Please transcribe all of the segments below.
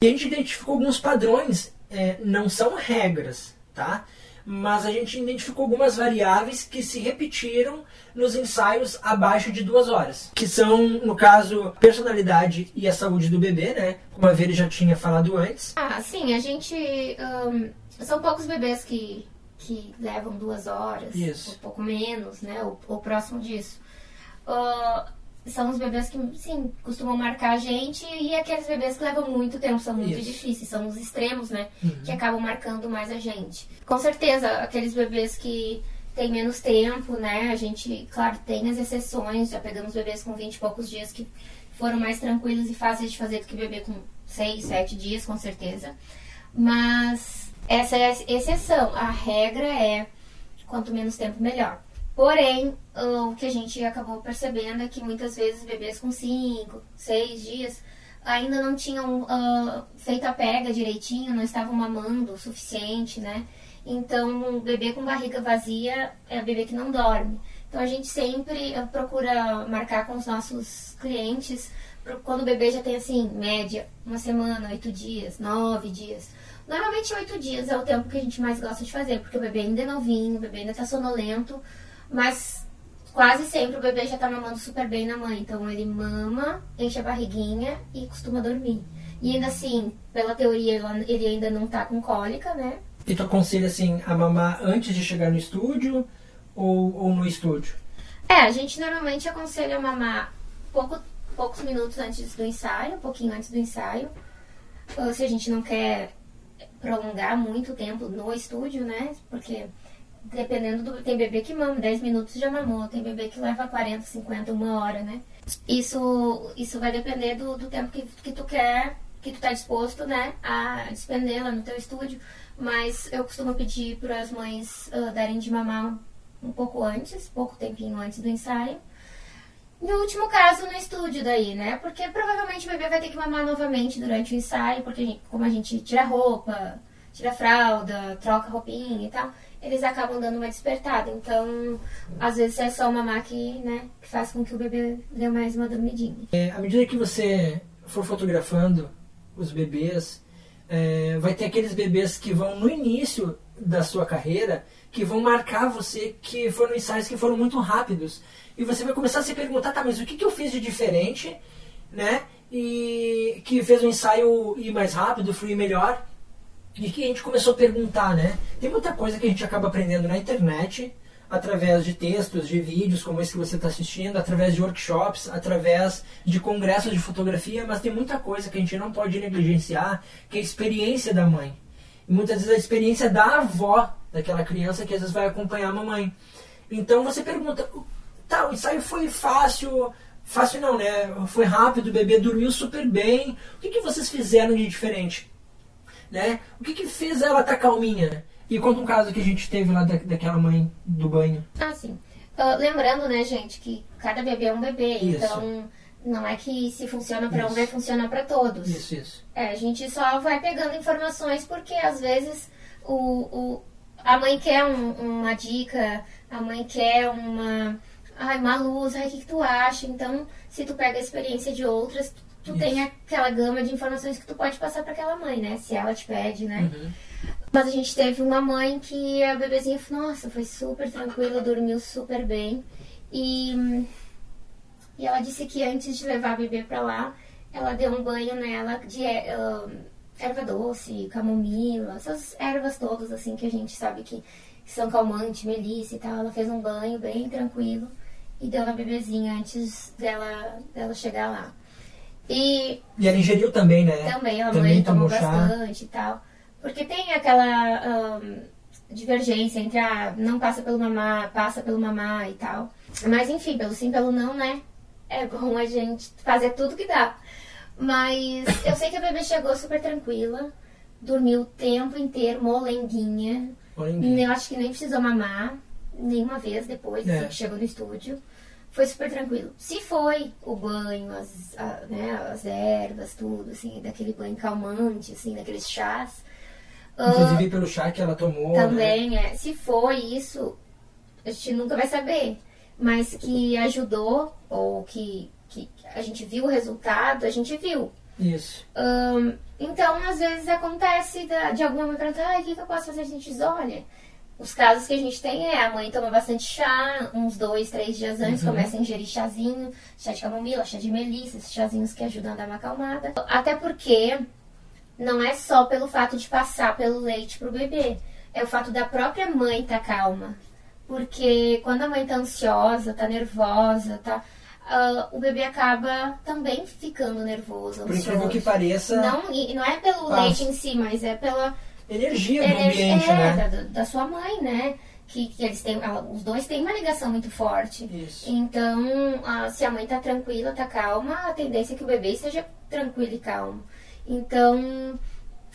E a gente identificou alguns padrões, é, não são regras, tá? Mas a gente identificou algumas variáveis que se repetiram nos ensaios abaixo de duas horas, que são, no caso, personalidade e a saúde do bebê, né? Como a Vera já tinha falado antes. Ah, sim, a gente. Um, são poucos bebês que, que levam duas horas, Isso. ou pouco menos, né? Ou, ou próximo disso. Uh, são os bebês que, sim, costumam marcar a gente e aqueles bebês que levam muito tempo, são muito Isso. difíceis, são os extremos, né? Uhum. Que acabam marcando mais a gente. Com certeza, aqueles bebês que têm menos tempo, né? A gente, claro, tem as exceções, já pegamos bebês com 20 e poucos dias que foram mais tranquilos e fáceis de fazer do que bebê com 6, 7 dias, com certeza. Mas essa é a exceção. A regra é quanto menos tempo, melhor. Porém, o que a gente acabou percebendo é que muitas vezes bebês com 5, 6 dias ainda não tinham ah, feito a pega direitinho, não estavam mamando o suficiente, né? Então, um bebê com barriga vazia é um bebê que não dorme. Então, a gente sempre ah, procura marcar com os nossos clientes quando o bebê já tem, assim, média, uma semana, oito dias, nove dias. Normalmente, oito dias é o tempo que a gente mais gosta de fazer, porque o bebê ainda é novinho, o bebê ainda tá sonolento, mas quase sempre o bebê já tá mamando super bem na mãe. Então, ele mama, enche a barriguinha e costuma dormir. E ainda assim, pela teoria, ele- ainda não tá com cólica, né? E tu aconselha, assim, a mamar antes de chegar no estúdio ou, ou no estúdio? É, a gente normalmente aconselha mamar pouco, poucos minutos antes do ensaio, um pouquinho antes do ensaio. Ou se a gente não quer prolongar muito tempo no estúdio, né? Porque dependendo do. Tem bebê que mama 10 minutos já mamou, tem bebê que leva 40, 50, uma hora, né? Isso, isso vai depender do, do tempo que, que tu quer, que tu tá disposto, né, a despender lá no teu estúdio. Mas eu costumo pedir para as mães ah, darem de mamar um pouco antes, pouco tempinho antes do ensaio. No último caso, no estúdio daí, né? Porque provavelmente o bebê vai ter que mamar novamente durante o ensaio, porque como a gente tira roupa, tira fralda, troca roupinha e tal, eles acabam dando uma despertada. Então, às vezes é só mamar que, né, que faz com que o bebê dê mais uma dormidinha. É, à medida que você for fotografando os bebês, é, vai ter aqueles bebês que vão no início da sua carreira, que vão marcar você, que foram ensaios que foram muito rápidos. E você vai começar a se perguntar, tá, mas o que, que eu fiz de diferente, né? E que fez o ensaio ir mais rápido, fluir melhor. E que a gente começou a perguntar, né? Tem muita coisa que a gente acaba aprendendo na internet, através de textos, de vídeos como esse que você está assistindo, através de workshops, através de congressos de fotografia, mas tem muita coisa que a gente não pode negligenciar, que é a experiência da mãe. E muitas vezes a experiência da avó daquela criança que às vezes vai acompanhar a mamãe. Então você pergunta, tá, o ensaio foi fácil, fácil não, né? Foi rápido, o bebê dormiu super bem. O que, que vocês fizeram de diferente? Né? O que que fez ela estar calminha? E conta um caso que a gente teve lá da, daquela mãe do banho. Ah, sim. Ah, lembrando, né, gente, que cada bebê é um bebê, Isso. então não é que se funciona para um vai funcionar para todos. Isso, isso. É, a gente só vai pegando informações porque às vezes o, o, a mãe quer um- uma dica, a mãe quer uma, ai, uma luz, ai, o que, que tu acha? Então, se tu pega a experiência de outras, tu, Isso. tem aquela gama de informações que tu pode passar para aquela mãe, né? Se ela te pede, né? Uhum. Mas a gente teve uma mãe que a bebezinha, nossa, foi super tranquila, dormiu super bem. E, e ela disse que antes de levar a bebê pra lá, ela deu um banho nela de eh, erva doce, camomila, essas ervas todas assim que a gente sabe que, que são calmantes, melissa e tal. Ela fez um banho bem tranquilo e deu na bebezinha antes dela, dela chegar lá. E E ela ingeriu também, né? também a Também mãe tomou tomou bastante e tal. Porque tem aquela divergência entre a não passa pelo mamar, passa pelo mamar e tal. Mas enfim, pelo sim, pelo não, né? É bom a gente fazer tudo que dá. Mas eu sei que a bebê chegou super tranquila, dormiu o tempo inteiro, molenguinha. Molenguinha. Eu acho que nem precisou mamar nenhuma vez depois É. assim, que chegou no estúdio. Foi super tranquilo. Se foi o banho, as, a- né, as ervas, tudo, assim, daquele banho calmante, assim, daqueles chás. Inclusive pelo chá que ela tomou. Né? também, é. Se foi isso, a gente nunca vai saber. Mas que ajudou, ou que, que a gente viu o resultado, a gente viu. Isso. Ahn, então, às vezes acontece da- de alguma mãe perguntar, ah, o que, que eu posso fazer? A gente diz, olha, os casos que a gente tem é a mãe toma bastante chá, uns dois, três dias antes, começa a ingerir chazinho, chá de camomila, chá de melissa, esses chazinhos que ajudam a dar uma acalmada. Até porque não é só pelo fato de passar pelo leite pro bebê, é o fato da própria mãe estar calma. Porque quando a mãe tá ansiosa, tá nervosa, tá. ah, o bebê acaba também ficando nervoso, Por incrível que pareça, Não, não é pelo Passa. leite em si, mas é pela energia do energia ambiente, é, né? da, da sua mãe, né? Que, que eles têm, os dois têm uma ligação muito forte. Isso. Então, ah, se a mãe tá tranquila, tá calma, a tendência é que o bebê esteja tranquilo e calmo. Então,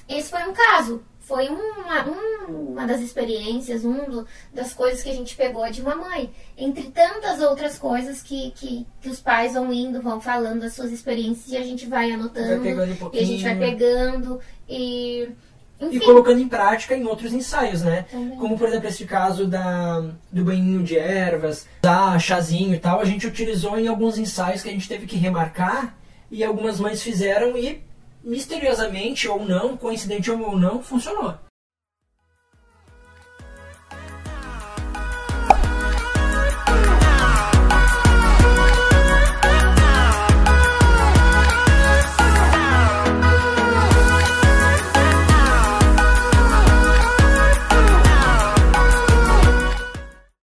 esse foi um caso. Foi uma, um- uma das experiências, um do- das coisas que a gente pegou de uma mãe. Entre tantas outras coisas que, que, que os pais vão indo, vão falando das suas experiências e a gente vai anotando. Vai um e a gente vai pegando. E. E Enfim. colocando em prática em outros ensaios, né? Também. Como, por exemplo, esse caso da, do banhinho de ervas, da chazinho e tal, a gente utilizou em alguns ensaios que a gente teve que remarcar e algumas mães fizeram e, misteriosamente ou não, coincidente ou não, funcionou.